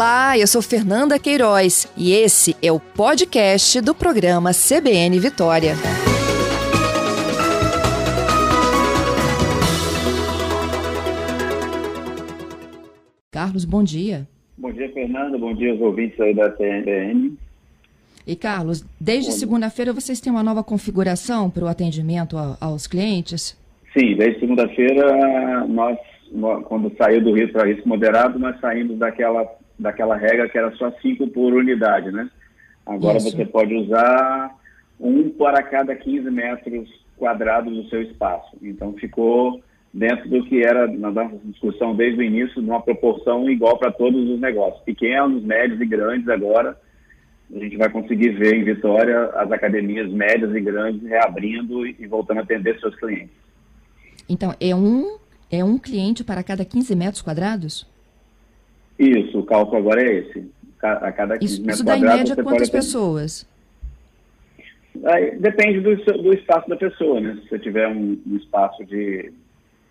Olá, eu sou Fernanda Queiroz e esse é o podcast do programa CBN Vitória. Carlos, bom dia. Bom dia, Fernanda. Bom dia aos ouvintes aí da CBN. E Carlos, desde segunda-feira vocês têm uma nova configuração para o atendimento aos clientes? Sim, desde segunda-feira nós, quando saiu do risco para risco moderado, nós saímos daquela daquela regra que era só cinco por unidade, né? Agora Isso. você pode usar um para cada 15 metros quadrados do seu espaço. Então ficou dentro do que era na nossa discussão desde o início, numa proporção igual para todos os negócios, pequenos, médios e grandes agora. A gente vai conseguir ver em Vitória as academias médias e grandes reabrindo e voltando a atender seus clientes. Então, é um, é um cliente para cada 15 metros quadrados? Isso, o cálculo agora é esse. A cada 15 isso, metros isso dá em média quantas pessoas? Aí, depende do, do, espaço da pessoa, né? Se você tiver um, um espaço de,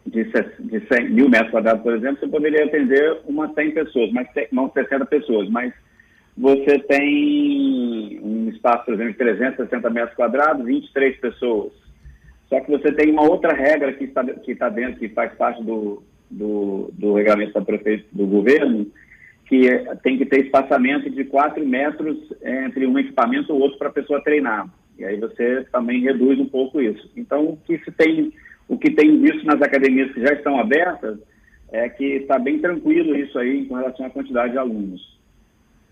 de, de 100 mil metros quadrados, por exemplo, você poderia atender umas 100 pessoas, mas não 60 pessoas, mas você tem um espaço, por exemplo, de 360 metros quadrados, 23 pessoas. Só que você tem uma outra regra que está, que está dentro, que faz parte do, do, do regulamento da prefeito, do governo, que é, tem que ter espaçamento de 4 metros entre um equipamento e o outro para a pessoa treinar. E aí você também reduz um pouco isso. Então, o que se tem, o que tem visto nas academias que já estão abertas é que está bem tranquilo isso aí com relação à quantidade de alunos.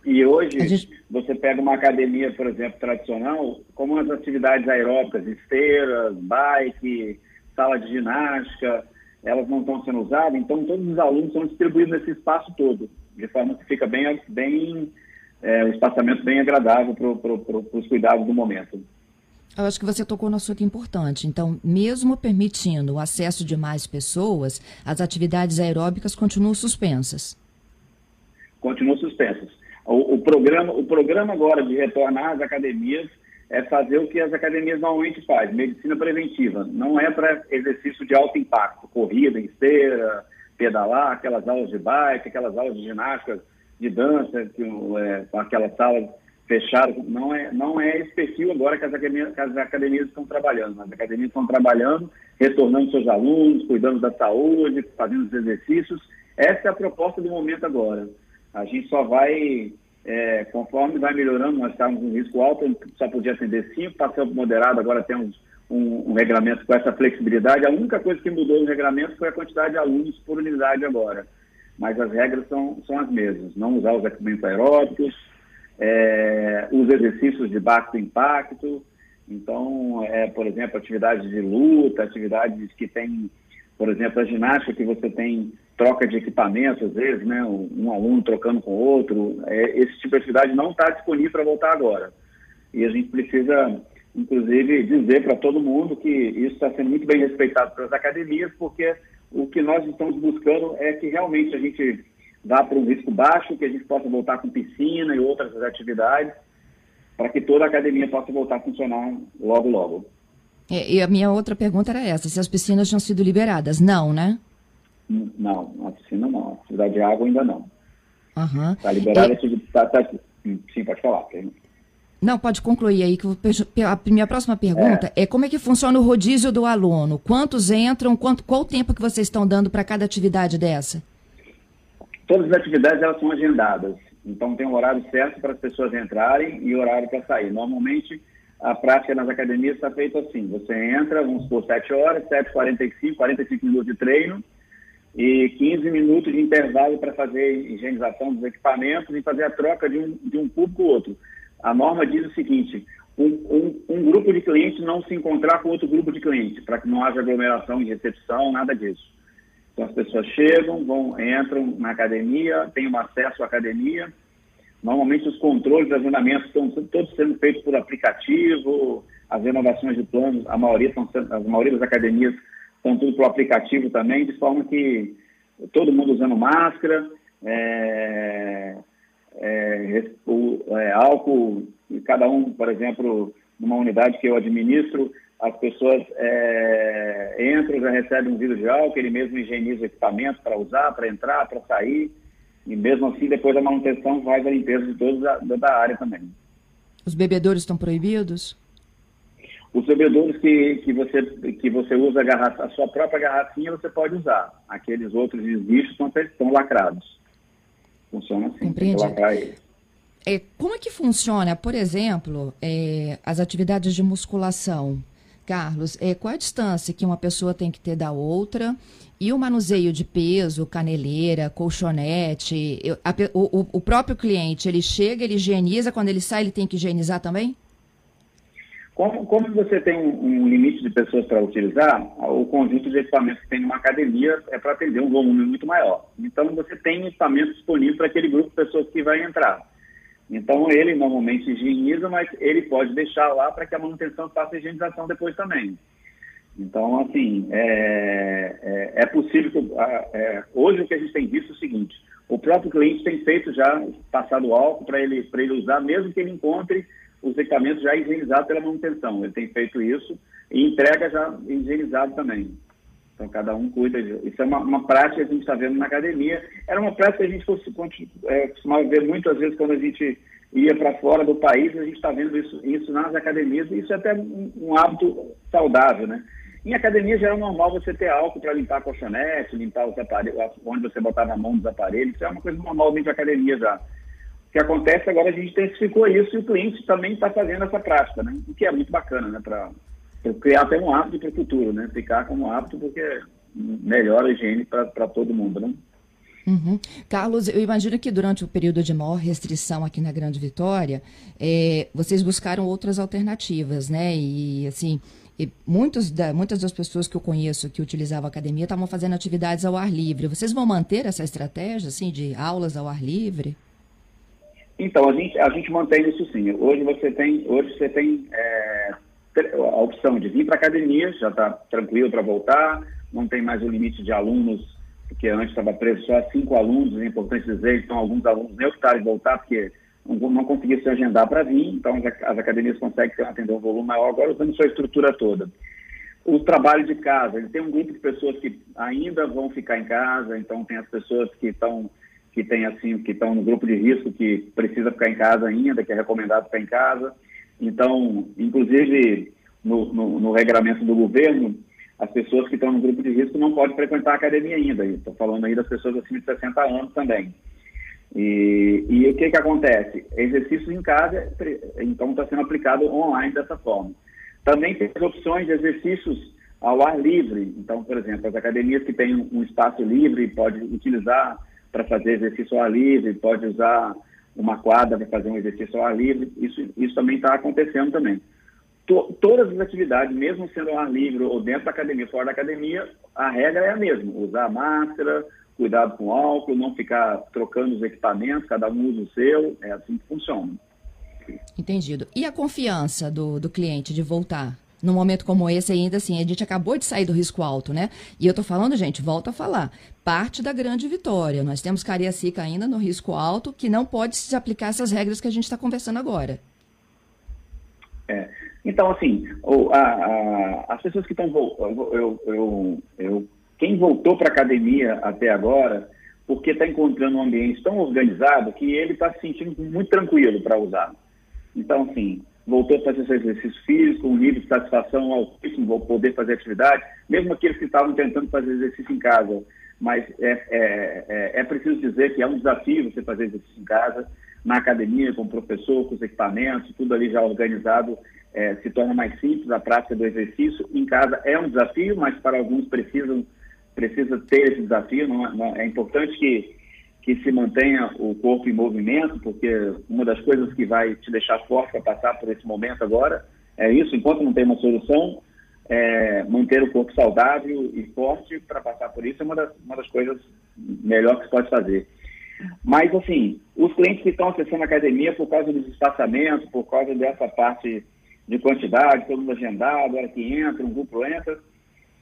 E hoje, gente... você pega uma academia, por exemplo, tradicional, como as atividades aeróbicas, esteiras, bike, sala de ginástica, elas não estão sendo usadas, então todos os alunos são distribuídos nesse espaço todo, de forma que fica bem, bem é, o espaçamento bem agradável para pro, pro, os cuidados do momento. Eu acho que você tocou no assunto importante. Então, mesmo permitindo o acesso de mais pessoas, as atividades aeróbicas continuam suspensas. Continuam suspensas. Programa, o programa agora de retornar às academias é fazer o que as academias normalmente fazem, medicina preventiva. Não é para exercício de alto impacto, corrida, esteira, pedalar, aquelas aulas de bike, aquelas aulas de ginástica, de dança, que, é, com aquelas salas fechadas. Não é, não é esse perfil agora que as, academias, que as academias estão trabalhando. As academias estão trabalhando, retornando seus alunos, cuidando da saúde, fazendo os exercícios. Essa é a proposta do momento agora. A gente só vai é, conforme vai melhorando, nós estávamos em risco alto, só podia atender cinco, passamos moderado, agora temos um, um, regulamento com essa flexibilidade. A única coisa que mudou no regulamento foi a quantidade de alunos por unidade agora. Mas as regras são, são as mesmas. Não usar os equipamentos aeróbicos, é, os exercícios de baixo impacto. Então, é, por exemplo, atividades de luta, atividades que têm, por exemplo, a ginástica que você tem troca de equipamento, às vezes, né, um, um aluno trocando com outro, é, esse tipo de atividade não está disponível para voltar agora. E a gente precisa, inclusive, dizer para todo mundo que isso está sendo muito bem respeitado pelas academias, porque o que nós estamos buscando é que realmente a gente vá para um risco baixo, que a gente possa voltar com piscina e outras atividades, para que toda a academia possa voltar a funcionar logo, logo. É, e a minha outra pergunta era essa, se as piscinas tinham sido liberadas. Não, né? Não, na piscina não. Atividade de água ainda não. Está uhum. liberado e... esse... Tá, tá... Sim, pode falar. Não, pode concluir aí. que A minha próxima pergunta é. é. como é que funciona o rodízio do aluno? Quantos entram? Quanto, qual o tempo que vocês estão dando para cada atividade dessa? Todas as atividades elas são agendadas. Então tem um horário certo para as pessoas entrarem e horário para sair. Normalmente a prática nas academias está feita assim. Você entra, vamos supor, 7 horas, 7h45, 45 minutos de treino e 15 minutos de intervalo para fazer higienização dos equipamentos e fazer a troca de um, de um público ou outro. A norma diz o seguinte, um, um, um, grupo de clientes não se encontrar com outro grupo de clientes, para que não haja aglomeração em recepção, nada disso. Então as pessoas chegam, vão, entram na academia, têm um acesso à academia. Normalmente os controles de agendamento estão todos sendo feitos por aplicativo, as renovações de planos, a maioria, são, a maioria das academias estão tudo pelo aplicativo também, de forma que todo mundo usando máscara, é, é, o, é, álcool, cada um, por exemplo, numa unidade que eu administro, as pessoas é, entram, já recebem um vidro de álcool, ele mesmo higieniza o equipamento para usar, para entrar, para sair. E mesmo assim, depois da manutenção, faz a limpeza de toda a, área também. Os bebedouros estão proibidos? Os bebedouros que, que, você, que você usa a, garrafa, a sua própria garrafinha, você pode usar. Aqueles outros lixos estão, estão lacrados. Funciona assim. Compreende? É, como é que funciona, por exemplo, é, as atividades de musculação? Carlos, é, qual a distância que uma pessoa tem que ter da outra? E o manuseio de peso, caneleira, colchonete, eu, a, o, o, próprio cliente, ele chega, ele higieniza, quando ele sai, ele tem que higienizar também? Como, como você tem um, um limite de pessoas para utilizar, o conjunto de equipamentos que tem numa academia é para atender um volume muito maior. Então, você tem equipamentos disponíveis para aquele grupo de pessoas que vai entrar. Então, ele normalmente higieniza, mas ele pode deixar lá para que a manutenção faça a higienização depois também. Então, assim, é, é, é possível que. É, hoje o que a gente tem visto é o seguinte: o próprio cliente tem feito já, passado álcool para ele, ele usar, mesmo que ele encontre os equipamentos já higienizados pela manutenção. Ele tem feito isso e entrega já higienizado também. Então, cada um cuida. Isso é uma, uma prática que a gente está vendo na academia. Era uma prática que a gente é, costumava ver muitas vezes quando a gente ia para fora do país, a gente está vendo isso, isso nas academias. Isso é até um, um hábito saudável, né? Em academia já era normal você ter álcool para limpar a colchonete, limpar os aparelhos, onde você botava a mão dos aparelhos. Isso é uma coisa normal dentro da academia já. O que acontece agora, a gente intensificou isso e o cliente também está fazendo essa prática, né? O que é muito bacana, né? Criar até um hábito para o futuro, né? Ficar como hábito porque melhora a higiene para todo mundo, né? Uhum. Carlos, eu imagino que durante o período de maior restrição aqui na Grande Vitória, é, vocês buscaram outras alternativas, né? E assim, e muitos da, muitas das pessoas que eu conheço que utilizavam a academia estavam fazendo atividades ao ar livre. Vocês vão manter essa estratégia, assim, de aulas ao ar livre? Então, a gente, a gente mantém isso sim. Hoje você tem, hoje você tem é, a opção de vir para a academia, já está tranquilo para voltar, não tem mais o limite de alunos, porque antes estava preso só cinco alunos, é importante dizer, então alguns alunos nem optaram em voltar, porque não, não conseguiam se agendar para vir, então as, academias conseguem atender um volume maior, agora usando sua estrutura toda. O trabalho de casa, ele tem um grupo de pessoas que ainda vão ficar em casa, então tem as pessoas que estão que tem assim, que estão no grupo de risco, que precisa ficar em casa ainda, que é recomendado ficar em casa. Então, inclusive, no, no, no regramento do governo, as pessoas que estão no grupo de risco não podem frequentar a academia ainda. Estou falando aí das pessoas acima de 60 anos também. E, e o que, que acontece? Exercícios em casa, então, está sendo aplicado online dessa forma. Também tem as opções de exercícios ao ar livre. Então, por exemplo, as academias que têm um espaço livre podem utilizar para fazer exercício ao ar livre, pode usar uma quadra para fazer um exercício ao ar livre. Isso, isso também está acontecendo também. To, todas as atividades, mesmo sendo ao ar livre ou dentro da academia, fora da academia, a regra é a mesma: usar máscara, cuidado com álcool, não ficar trocando os equipamentos, cada um usa o seu. É assim que funciona. Entendido. E a confiança do, do cliente de voltar? Num momento como esse ainda assim, a gente acabou de sair do risco alto, né? E eu tô falando, gente, volto a falar, parte da grande vitória. Nós temos Cariacica ainda no risco alto, que não pode se aplicar essas regras que a gente está conversando agora. É. Então, assim, o, a, a, as pessoas que estão eu, eu, eu, quem voltou para a academia até agora, porque está encontrando um ambiente tão organizado que ele está se sentindo muito tranquilo para usar. Então, assim, voltou a fazer seu exercício físico, um nível de satisfação altíssimo, vou poder fazer atividade, mesmo aqueles que estavam tentando fazer exercício em casa. Mas é, é, é, é preciso dizer que é um desafio você fazer exercício em casa, na academia, com o professor, com os equipamentos, tudo ali já organizado, é, se torna mais simples a prática do exercício. Em casa é um desafio, mas para alguns precisam precisa ter esse desafio. Não, é, não, é importante que que se mantenha o corpo em movimento, porque uma das coisas que vai te deixar forte para passar por esse momento agora é isso, enquanto não tem uma solução, é manter o corpo saudável e forte para passar por isso é uma das, uma das coisas melhores que se pode fazer. Mas, assim, os clientes que estão acessando a academia por causa dos espaçamentos, por causa dessa parte de quantidade, todo mundo agendado, hora que entra, um grupo entra,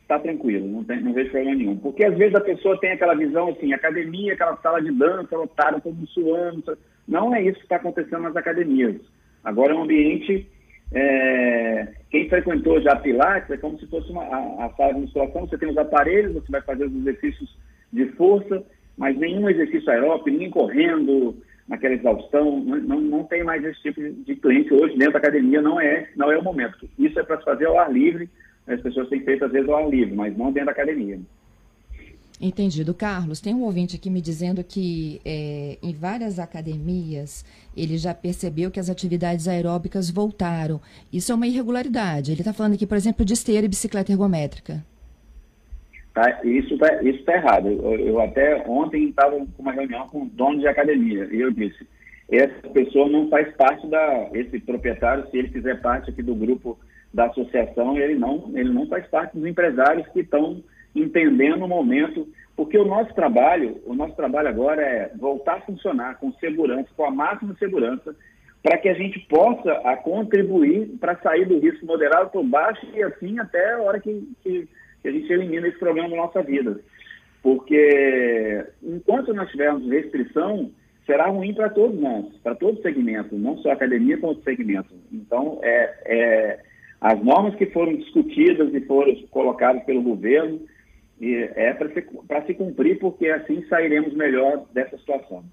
está tranquilo, não, tem, não vejo problema nenhum. Porque às vezes a pessoa tem aquela visão assim, academia, aquela sala de dança, lotada, todo suando. Não é isso que está acontecendo nas academias. Agora é um ambiente. É, quem frequentou já Pilates é como se fosse uma, a, a sala de musculação, você tem os aparelhos, você vai fazer os exercícios de força, mas nenhum exercício aeróbico, ninguém correndo naquela exaustão, não, não, não tem mais esse tipo de cliente hoje dentro da academia, não é, não é o momento. Isso é para se fazer ao ar livre, as pessoas têm feito às vezes ao ar livre, mas não dentro da academia. Entendido. Carlos, tem um ouvinte aqui me dizendo que é, em várias academias ele já percebeu que as atividades aeróbicas voltaram. Isso é uma irregularidade. Ele está falando aqui, por exemplo, de esteira e bicicleta ergométrica. Tá, isso está isso tá errado. Eu, eu até ontem estava com uma reunião com dono de academia e eu disse, essa pessoa não faz parte da, esse proprietário, se ele fizer parte aqui do grupo da associação, ele não, ele não faz parte dos empresários que estão entendendo o momento, porque o nosso trabalho, o nosso trabalho agora é voltar a funcionar com segurança, com a máxima segurança, para que a gente possa a contribuir para sair do risco moderado por baixo e assim até a hora que, que, que a gente elimina esse problema da nossa vida. Porque enquanto nós tivermos restrição, será ruim para todos nós, para todo segmento, não só a academia, como outro segmento. Então, é, é, as normas que foram discutidas e foram colocadas pelo governo, e é para se, se cumprir, porque assim sairemos melhor dessa situação.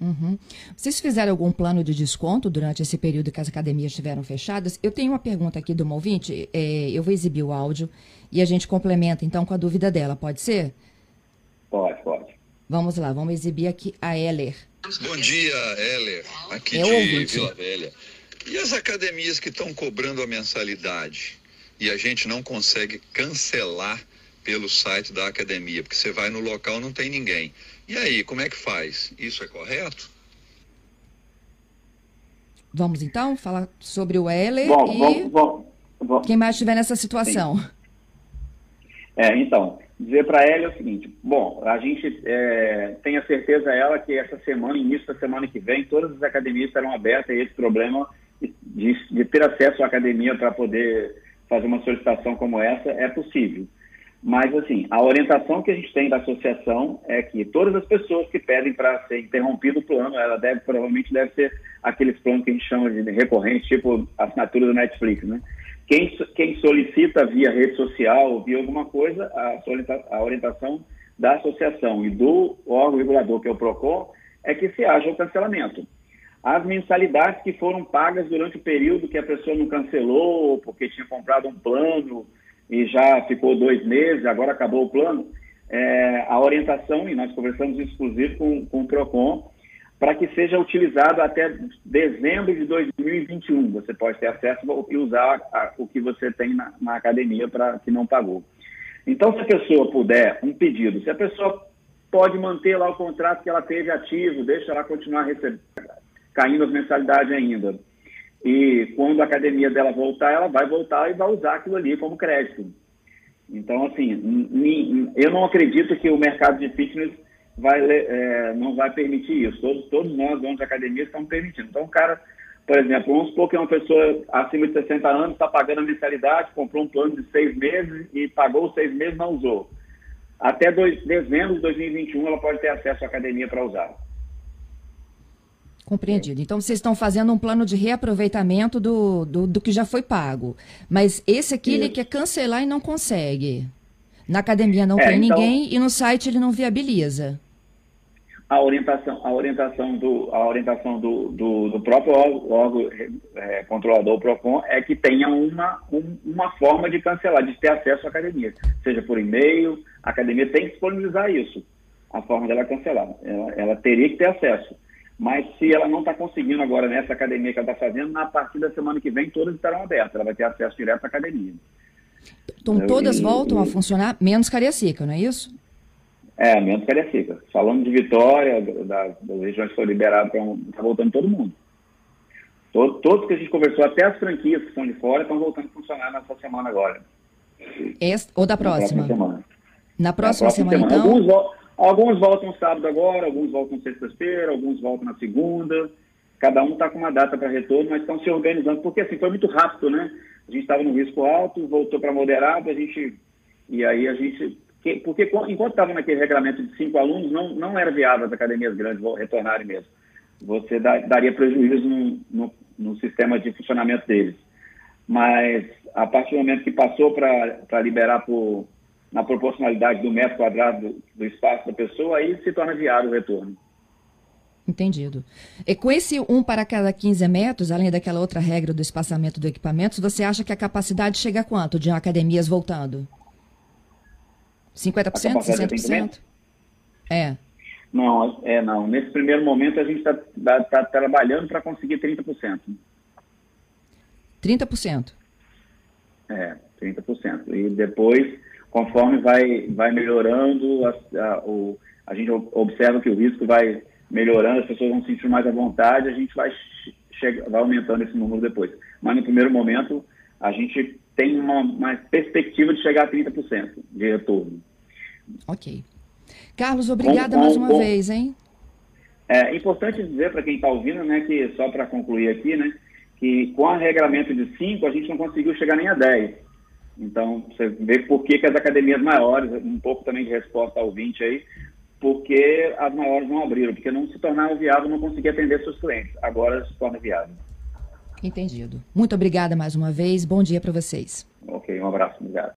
Uhum. Vocês fizeram algum plano de desconto durante esse período que as academias estiveram fechadas? Eu tenho uma pergunta aqui do uma ouvinte, é, eu vou exibir o áudio e a gente complementa então com a dúvida dela, pode ser? Pode, pode. Vamos lá, vamos exibir aqui a Heller. Bom dia, Heller, aqui é de ouvinte. Vila Velha. E as academias que estão cobrando a mensalidade e a gente não consegue cancelar pelo site da academia, porque você vai no local não tem ninguém. E aí, como é que faz? Isso é correto? Vamos então falar sobre o Heller bom, e bom, bom, quem mais estiver nessa situação. Sim. É, então, dizer para ela é o seguinte: bom, a gente é, tem a certeza ela que essa semana, início da semana que vem, todas as academias estarão abertas e esse problema de, de ter acesso à academia para poder fazer uma solicitação como essa é possível. Mas, assim, a orientação que a gente tem da associação é que todas as pessoas que pedem para ser interrompido o plano, ela deve, provavelmente deve ser aqueles planos que a gente chama de recorrente, tipo assinatura do Netflix, né? Quem, quem solicita via rede social, via alguma coisa, a, a orientação da associação e do órgão regulador, que é o PROCON, é que se haja o cancelamento. As mensalidades que foram pagas durante o período que a pessoa não cancelou, porque tinha comprado um plano, e já ficou dois meses, agora acabou o plano, é, a orientação, e nós conversamos exclusivo com, com o PROCON, para que seja utilizado até dezembro de 2021. Você pode ter acesso e usar o que você tem na, na academia para que não pagou. Então, se a pessoa puder, um pedido, se a pessoa pode manter lá o contrato que ela teve ativo, deixa ela continuar recebendo, caindo as mensalidades ainda. E quando a academia dela voltar, ela vai voltar e vai usar aquilo ali como crédito. Então, assim, eu não acredito que o mercado de fitness vai, é, não vai permitir isso. Todos, todos nós, donos de academia, estamos permitindo. Então, o cara, por exemplo, vamos supor que uma pessoa acima de 60 anos está pagando a mensalidade, comprou um plano de seis meses e pagou os seis meses não usou. Até dois, dezembro de 2021 ela pode ter acesso à academia para usar. Compreendido. Então, vocês estão fazendo um plano de reaproveitamento do, do, do que já foi pago. Mas esse aqui, Isso. ele quer cancelar e não consegue. Na academia não é, tem então, ninguém e no site ele não viabiliza. A orientação, a orientação, do, a orientação do, do, do próprio órgão é, controlador, o PROCON, é que tenha uma, um, uma forma de cancelar, de ter acesso à academia. Seja por e-mail, a academia tem que disponibilizar isso, a forma dela cancelar. Ela, ela teria que ter acesso. Mas se ela não está conseguindo agora nessa academia que ela está fazendo, na partir da semana que vem todas estarão abertas. Ela vai ter acesso direto à academia. Então todas voltam e, a funcionar, menos Cariacica, não é isso? É, menos Cariacica. Falando de Vitória, da, das regiões que foram liberadas, está voltando todo mundo. Todo, todos que a gente conversou, até as franquias que são de fora, estão voltando a funcionar nessa semana agora. Esta, ou da próxima? Na próxima semana. Na próxima, próxima semana, semana, então? Alguns, Alguns voltam sábado agora, alguns voltam sexta-feira, alguns voltam na segunda. Cada um está com uma data para retorno, mas estão se organizando, porque assim foi muito rápido, né? A gente estava no risco alto, voltou para moderado, a gente. E aí a gente. Porque enquanto estava naquele regulamento de cinco alunos, não, não era viável as academias grandes retornarem mesmo. Você daria prejuízo no, no, no sistema de funcionamento deles. Mas a partir do momento que passou para liberar por na proporcionalidade do metro quadrado do, do espaço da pessoa, aí se torna viável o retorno. Entendido. E com esse um para cada 15 metros, além daquela outra regra do espaçamento do equipamento, você acha que a capacidade chega a quanto de academias voltando? 50%? 60%? É. Não, é não. Nesse primeiro momento a gente está tá, tá trabalhando para conseguir 30%. 30%? É, 30%. E depois, conforme vai, vai melhorando, a, a, o, a gente observa que o risco vai melhorando, as pessoas vão se sentir mais à vontade, a gente vai, chega, vai aumentando esse número depois. Mas no primeiro momento, a gente tem uma, uma perspectiva de chegar a 30% de retorno. Ok. Carlos, obrigada com, com, mais uma com, vez, hein? É importante dizer para quem está ouvindo, né, que só para concluir aqui, né, que com o regramento de 5 a gente não conseguiu chegar nem a 10. Então, você vê por que, que as academias maiores, um pouco também de resposta ao 20 aí, porque as maiores não abriram, porque não se tornava viável, não conseguia atender seus clientes. Agora se torna viável. Entendido. Muito obrigada mais uma vez. Bom dia para vocês. Ok, um abraço. Obrigado.